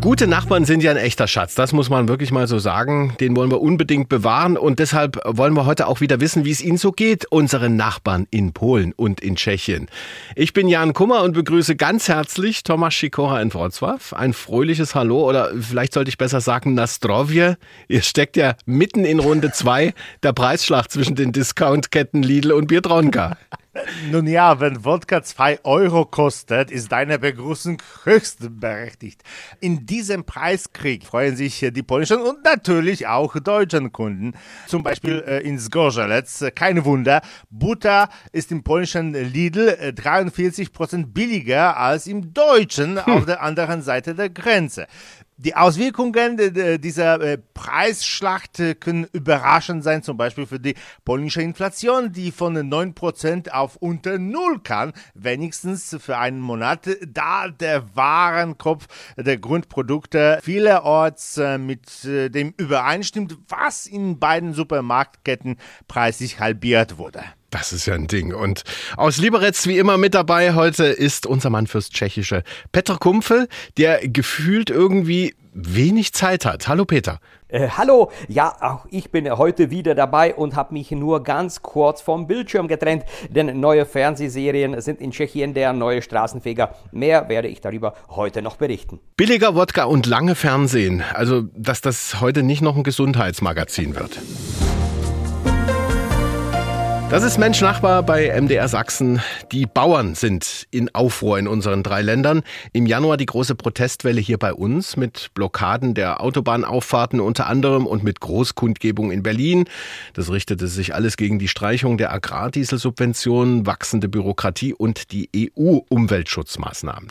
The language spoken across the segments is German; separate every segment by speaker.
Speaker 1: Gute Nachbarn sind ja ein echter Schatz, das muss man wirklich mal so sagen. Den wollen wir unbedingt bewahren und deshalb wollen wir heute auch wieder wissen, wie es ihnen so geht, unseren Nachbarn in Polen und in Tschechien. Ich bin Jan Kummer und begrüße ganz herzlich Tomasz Sikora in Wrocław. Ein fröhliches Hallo oder vielleicht sollte ich besser sagen Nastrovje. Ihr steckt ja mitten in Runde zwei der Preisschlacht zwischen den Discountketten Lidl und Biedronka.
Speaker 2: Nun ja, wenn Wodka 2 Euro kostet, ist deine Begrüßung höchst berechtigt. In diesem Preiskrieg freuen sich die polnischen und natürlich auch deutschen Kunden. Zum Beispiel äh, in Zgorzelec. Kein Wunder, Butter ist im polnischen Lidl 43% äh, billiger als im deutschen hm. auf der anderen Seite der Grenze. Die Auswirkungen dieser äh, Preisschlacht äh, können überraschend sein, zum Beispiel für die polnische Inflation, die von 9% auf unter Null kann, wenigstens für einen Monat, da der Warenkopf der Grundprodukte vielerorts äh, mit dem übereinstimmt, was in beiden Supermarktketten preislich halbiert wurde.
Speaker 1: Das ist ja ein Ding. Und aus Liberec wie immer mit dabei heute ist unser Mann fürs Tschechische, Petr Kumpel, der gefühlt irgendwie wenig Zeit hat. Hallo Peter.
Speaker 3: Äh, hallo, ja, auch ich bin heute wieder dabei und habe mich nur ganz kurz vom Bildschirm getrennt, denn neue Fernsehserien sind in Tschechien der neue Straßenfeger. Mehr werde ich darüber heute noch berichten.
Speaker 1: Billiger Wodka und lange Fernsehen. Also, dass das heute nicht noch ein Gesundheitsmagazin wird. Das ist Mensch Nachbar bei MDR Sachsen. Die Bauern sind in Aufruhr in unseren drei Ländern. Im Januar die große Protestwelle hier bei uns mit Blockaden der Autobahnauffahrten unter anderem und mit Großkundgebung in Berlin. Das richtete sich alles gegen die Streichung der Agrardieselsubventionen, wachsende Bürokratie und die EU-Umweltschutzmaßnahmen.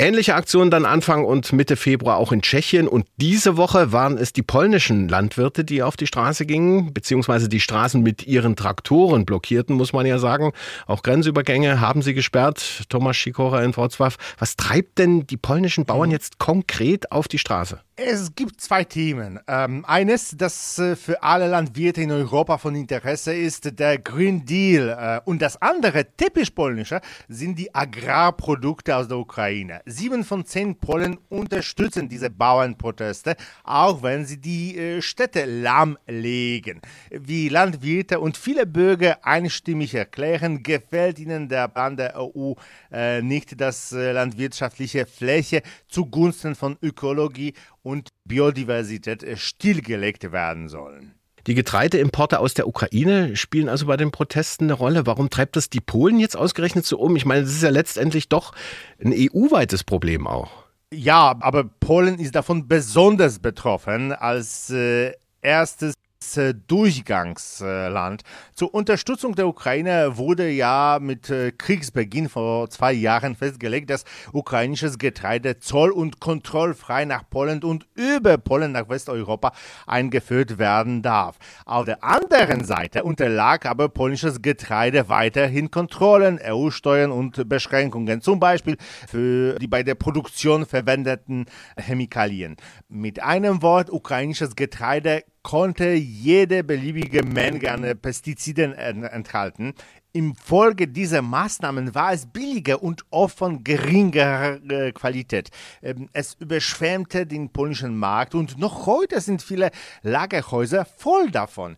Speaker 1: Ähnliche Aktionen dann Anfang und Mitte Februar auch in Tschechien und diese Woche waren es die polnischen Landwirte, die auf die Straße gingen, beziehungsweise die Straßen mit ihren Traktoren Spuren blockierten, muss man ja sagen. Auch Grenzübergänge haben sie gesperrt. Thomas Schikora in Wrocław. Was treibt denn die polnischen Bauern jetzt konkret auf die Straße?
Speaker 2: Es gibt zwei Themen. Ähm, eines, das äh, für alle Landwirte in Europa von Interesse ist, der Green Deal. Äh, und das andere, typisch polnische, sind die Agrarprodukte aus der Ukraine. Sieben von zehn Polen unterstützen diese Bauernproteste, auch wenn sie die äh, Städte lahmlegen. Wie Landwirte und viele Bürger einstimmig erklären, gefällt ihnen der Plan der EU äh, nicht, dass äh, landwirtschaftliche Fläche zugunsten von Ökologie und Biodiversität äh, stillgelegt werden sollen.
Speaker 1: Die Getreideimporte aus der Ukraine spielen also bei den Protesten eine Rolle. Warum treibt das die Polen jetzt ausgerechnet so um? Ich meine, das ist ja letztendlich doch ein EU-weites Problem auch.
Speaker 2: Ja, aber Polen ist davon besonders betroffen als äh, erstes Durchgangsland. Zur Unterstützung der Ukraine wurde ja mit äh, Kriegsbeginn vor zwei Jahren festgelegt, dass ukrainisches Getreide zoll- und kontrollfrei nach Polen und über Polen nach Westeuropa eingeführt werden darf. Auf der anderen Seite unterlag aber polnisches Getreide weiterhin Kontrollen, EU-Steuern und Beschränkungen, zum Beispiel für die bei der Produktion verwendeten Chemikalien. Mit einem Wort, ukrainisches Getreide konnte jede beliebige Menge an Pestiziden enthalten. Im Folge dieser Maßnahmen war es billiger und oft von geringerer äh, Qualität. Ähm, es überschwemmte den polnischen Markt und noch heute sind viele Lagerhäuser voll davon.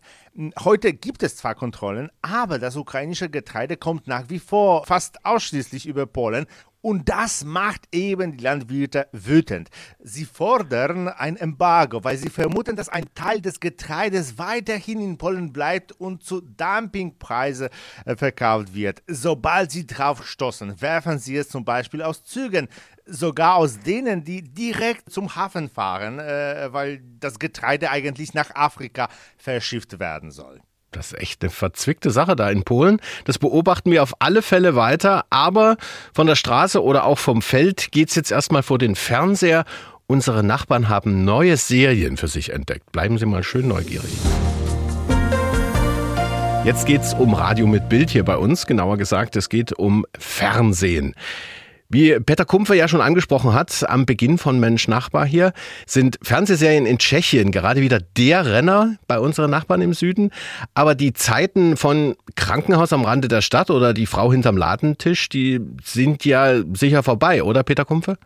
Speaker 2: Heute gibt es zwar Kontrollen, aber das ukrainische Getreide kommt nach wie vor fast ausschließlich über Polen und das macht eben die Landwirte wütend. Sie fordern ein Embargo, weil sie vermuten, dass ein Teil des Getreides weiterhin in Polen bleibt und zu Dumpingpreise äh, verkauft wird. Sobald sie drauf stoßen, werfen sie es zum Beispiel aus Zügen, sogar aus denen, die direkt zum Hafen fahren, äh, weil das Getreide eigentlich nach Afrika verschifft werden soll.
Speaker 1: Das ist echt eine verzwickte Sache da in Polen. Das beobachten wir auf alle Fälle weiter. Aber von der Straße oder auch vom Feld geht es jetzt erstmal vor den Fernseher. Unsere Nachbarn haben neue Serien für sich entdeckt. Bleiben Sie mal schön neugierig. Jetzt geht es um Radio mit Bild hier bei uns. Genauer gesagt, es geht um Fernsehen. Wie Peter Kumpfer ja schon angesprochen hat, am Beginn von Mensch Nachbar hier sind Fernsehserien in Tschechien gerade wieder der Renner bei unseren Nachbarn im Süden. Aber die Zeiten von Krankenhaus am Rande der Stadt oder die Frau hinterm Ladentisch, die sind ja sicher vorbei, oder Peter Kumpfer?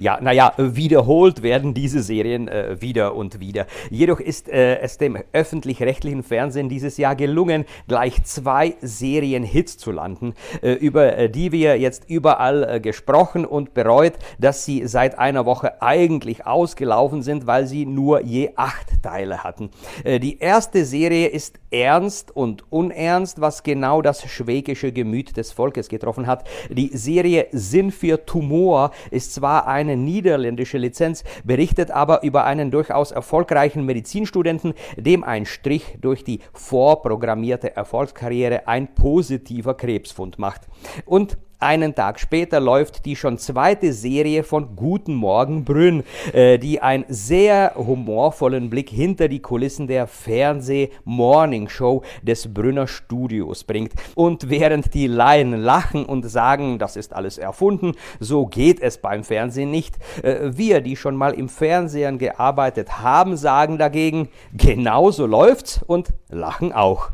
Speaker 3: Ja, naja, wiederholt werden diese Serien äh, wieder und wieder. Jedoch ist äh, es dem öffentlich-rechtlichen Fernsehen dieses Jahr gelungen, gleich zwei Serien-Hits zu landen, äh, über äh, die wir jetzt überall äh, gesprochen und bereut, dass sie seit einer Woche eigentlich ausgelaufen sind, weil sie nur je acht Teile hatten. Äh, die erste Serie ist ernst und unernst, was genau das schwägische Gemüt des Volkes getroffen hat. Die Serie Sinn für Tumor ist zwar eine niederländische Lizenz, berichtet aber über einen durchaus erfolgreichen Medizinstudenten, dem ein Strich durch die vorprogrammierte Erfolgskarriere ein positiver Krebsfund macht. Und einen Tag später läuft die schon zweite Serie von Guten Morgen Brünn, äh, die einen sehr humorvollen Blick hinter die Kulissen der Fernseh-Morning-Show des Brünner Studios bringt. Und während die Laien lachen und sagen, das ist alles erfunden, so geht es beim Fernsehen nicht. Äh, wir, die schon mal im Fernsehen gearbeitet haben, sagen dagegen, genauso läuft's und lachen auch.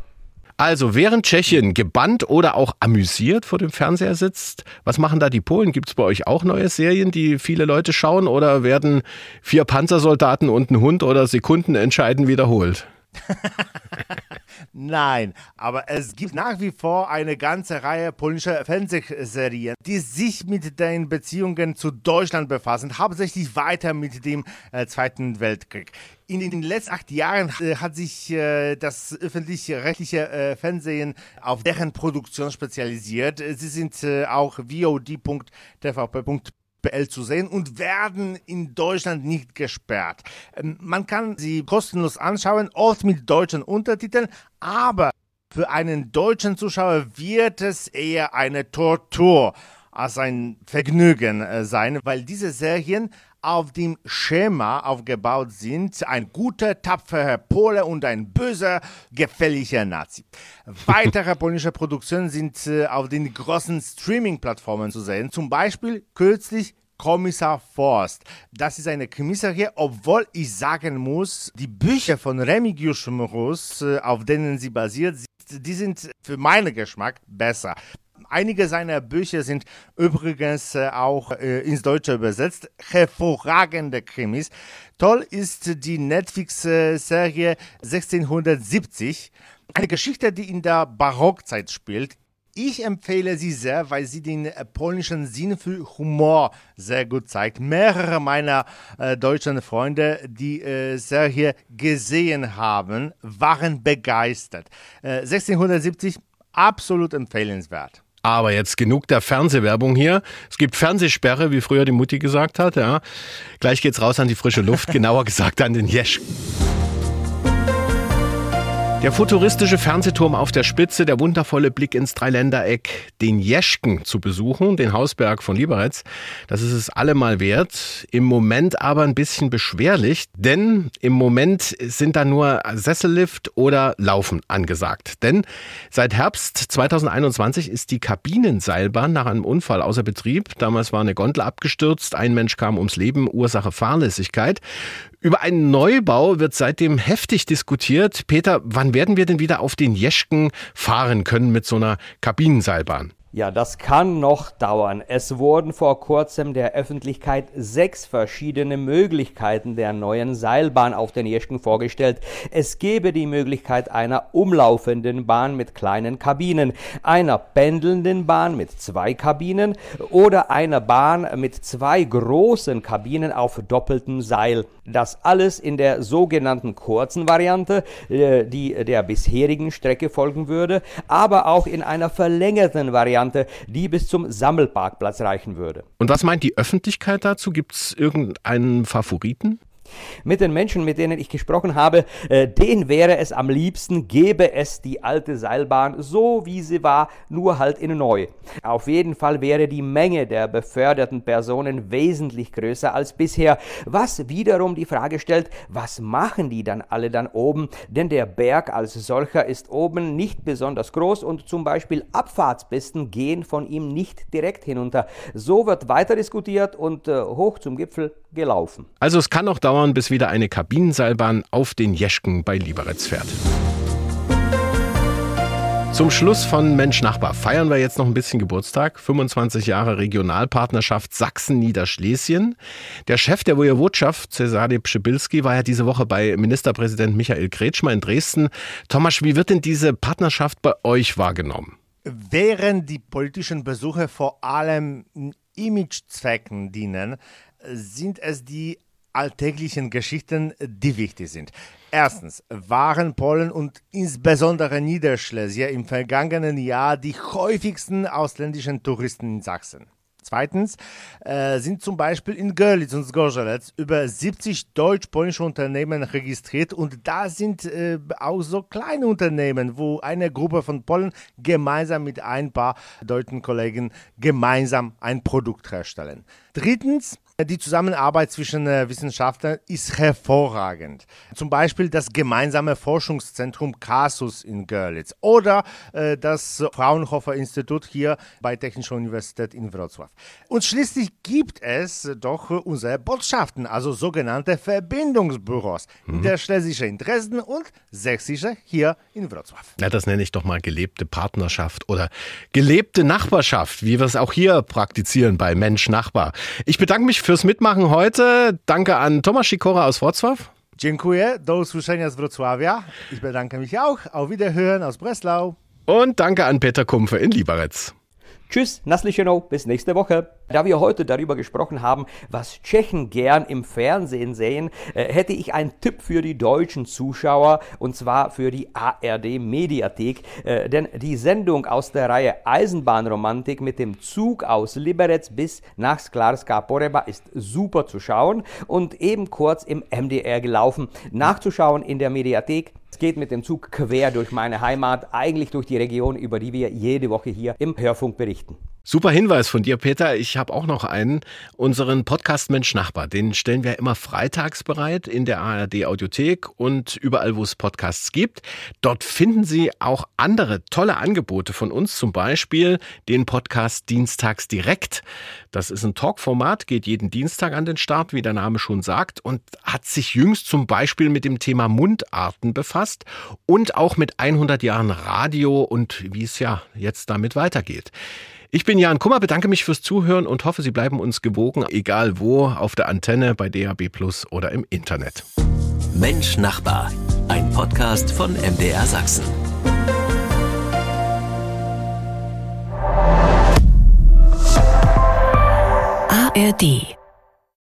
Speaker 1: Also während Tschechien gebannt oder auch amüsiert vor dem Fernseher sitzt, was machen da die Polen? Gibt es bei euch auch neue Serien, die viele Leute schauen oder werden vier Panzersoldaten und ein Hund oder Sekunden entscheiden wiederholt?
Speaker 2: Nein, aber es gibt nach wie vor eine ganze Reihe polnischer Fernsehserien, die sich mit den Beziehungen zu Deutschland befassen, hauptsächlich weiter mit dem äh, Zweiten Weltkrieg. In den letzten acht Jahren äh, hat sich äh, das öffentlich-rechtliche äh, Fernsehen auf deren Produktion spezialisiert. Sie sind äh, auch vod.tvp.de BL zu sehen und werden in Deutschland nicht gesperrt. Ähm, man kann sie kostenlos anschauen, oft mit deutschen Untertiteln, aber für einen deutschen Zuschauer wird es eher eine Tortur als ein Vergnügen äh, sein, weil diese Serien auf dem Schema aufgebaut sind. Ein guter, tapferer Pole und ein böser, gefälliger Nazi. Weitere polnische Produktionen sind äh, auf den großen Streaming-Plattformen zu sehen. Zum Beispiel kürzlich Kommissar Forst. Das ist eine Krimiserie, obwohl ich sagen muss, die Bücher von Remigiusz Mróz, äh, auf denen sie basiert, die sind für meinen Geschmack besser. Einige seiner Bücher sind übrigens äh, auch äh, ins Deutsche übersetzt. Hervorragende Krimis. Toll ist die Netflix-Serie 1670. Eine Geschichte, die in der Barockzeit spielt. Ich empfehle sie sehr, weil sie den äh, polnischen Sinn für Humor sehr gut zeigt. Mehrere meiner äh, deutschen Freunde, die äh, Serie gesehen haben, waren begeistert. Äh, 1670 absolut empfehlenswert.
Speaker 1: Aber jetzt genug der Fernsehwerbung hier. Es gibt Fernsehsperre, wie früher die Mutti gesagt hat. Ja. Gleich geht's raus an die frische Luft, genauer gesagt an den Jesch. Der futuristische Fernsehturm auf der Spitze, der wundervolle Blick ins Dreiländereck, den Jeschken zu besuchen, den Hausberg von Lieberitz, das ist es allemal wert. Im Moment aber ein bisschen beschwerlich, denn im Moment sind da nur Sessellift oder Laufen angesagt. Denn seit Herbst 2021 ist die Kabinenseilbahn nach einem Unfall außer Betrieb. Damals war eine Gondel abgestürzt, ein Mensch kam ums Leben, Ursache Fahrlässigkeit. Über einen Neubau wird seitdem heftig diskutiert. Peter, wann werden wir denn wieder auf den Jeschken fahren können mit so einer Kabinenseilbahn?
Speaker 3: Ja, das kann noch dauern. Es wurden vor kurzem der Öffentlichkeit sechs verschiedene Möglichkeiten der neuen Seilbahn auf den Jeschken vorgestellt. Es gäbe die Möglichkeit einer umlaufenden Bahn mit kleinen Kabinen, einer pendelnden Bahn mit zwei Kabinen oder einer Bahn mit zwei großen Kabinen auf doppeltem Seil. Das alles in der sogenannten kurzen Variante, äh, die der bisherigen Strecke folgen würde, aber auch in einer verlängerten Variante Variante, die bis zum Sammelparkplatz reichen würde.
Speaker 1: Und was meint die Öffentlichkeit dazu? Gibt es irgendeinen Favoriten?
Speaker 3: Mit den Menschen, mit denen ich gesprochen habe, äh, denen wäre es am liebsten, gäbe es die alte Seilbahn so wie sie war, nur halt in neu. Auf jeden Fall wäre die Menge der beförderten Personen wesentlich größer als bisher, was wiederum die Frage stellt, was machen die dann alle dann oben? Denn der Berg als solcher ist oben nicht besonders groß und zum Beispiel Abfahrtspisten gehen von ihm nicht direkt hinunter. So wird weiter diskutiert und äh, hoch zum Gipfel gelaufen.
Speaker 1: Also es kann noch dauern, bis wieder eine Kabinenseilbahn auf den Jeschken bei Lieberitz fährt. Zum Schluss von Mensch Nachbar feiern wir jetzt noch ein bisschen Geburtstag. 25 Jahre Regionalpartnerschaft Sachsen-Niederschlesien. Der Chef der Wojewodschaft, Cesare Pschibilski, war ja diese Woche bei Ministerpräsident Michael Kretschmer in Dresden. Thomas, wie wird denn diese Partnerschaft bei euch wahrgenommen?
Speaker 2: Während die politischen Besuche vor allem Imagezwecken dienen, sind es die alltäglichen Geschichten, die wichtig sind. Erstens waren Polen und insbesondere Niederschlesier im vergangenen Jahr die häufigsten ausländischen Touristen in Sachsen. Zweitens äh, sind zum Beispiel in Görlitz und Zgorzelec über 70 deutsch-polnische Unternehmen registriert und da sind äh, auch so kleine Unternehmen, wo eine Gruppe von Polen gemeinsam mit ein paar deutschen Kollegen gemeinsam ein Produkt herstellen. Drittens die Zusammenarbeit zwischen äh, Wissenschaftlern ist hervorragend. Zum Beispiel das gemeinsame Forschungszentrum CASUS in Görlitz oder äh, das Fraunhofer Institut hier bei Technischer Universität in Wrocław. Und schließlich gibt es doch unsere Botschaften, also sogenannte Verbindungsbüros, mhm. der Schlesische in Dresden und Sächsische hier in Wrocław.
Speaker 1: Ja, das nenne ich doch mal gelebte Partnerschaft oder gelebte Nachbarschaft, wie wir es auch hier praktizieren bei Mensch Nachbar. Ich bedanke mich fürs Mitmachen heute. Danke an Thomas Sikora aus Wrocław.
Speaker 2: Dziękuję, do usłyszenia z Wrocławia. Ich bedanke mich auch. Auf Wiederhören aus Breslau.
Speaker 1: Und danke an Peter Kumpfe in Lieberetz.
Speaker 3: Tschüss, Naslicheno, bis nächste Woche. Da wir heute darüber gesprochen haben, was Tschechen gern im Fernsehen sehen, äh, hätte ich einen Tipp für die deutschen Zuschauer und zwar für die ARD Mediathek. Äh, denn die Sendung aus der Reihe Eisenbahnromantik mit dem Zug aus Liberec bis nach Sklarska Poreba ist super zu schauen und eben kurz im MDR gelaufen. Nachzuschauen in der Mediathek es geht mit dem Zug quer durch meine Heimat, eigentlich durch die Region, über die wir jede Woche hier im Hörfunk berichten.
Speaker 1: Super Hinweis von dir, Peter. Ich habe auch noch einen. Unseren Podcast Mensch Nachbar, den stellen wir immer freitags bereit in der ARD Audiothek und überall, wo es Podcasts gibt. Dort finden Sie auch andere tolle Angebote von uns, zum Beispiel den Podcast Dienstags direkt. Das ist ein Talkformat, geht jeden Dienstag an den Start, wie der Name schon sagt, und hat sich jüngst zum Beispiel mit dem Thema Mundarten befasst und auch mit 100 Jahren Radio und wie es ja jetzt damit weitergeht. Ich bin Jan Kummer, bedanke mich fürs Zuhören und hoffe, Sie bleiben uns gewogen, egal wo, auf der Antenne, bei DAB Plus oder im Internet.
Speaker 4: Mensch Nachbar, ein Podcast von MDR Sachsen.
Speaker 5: ARD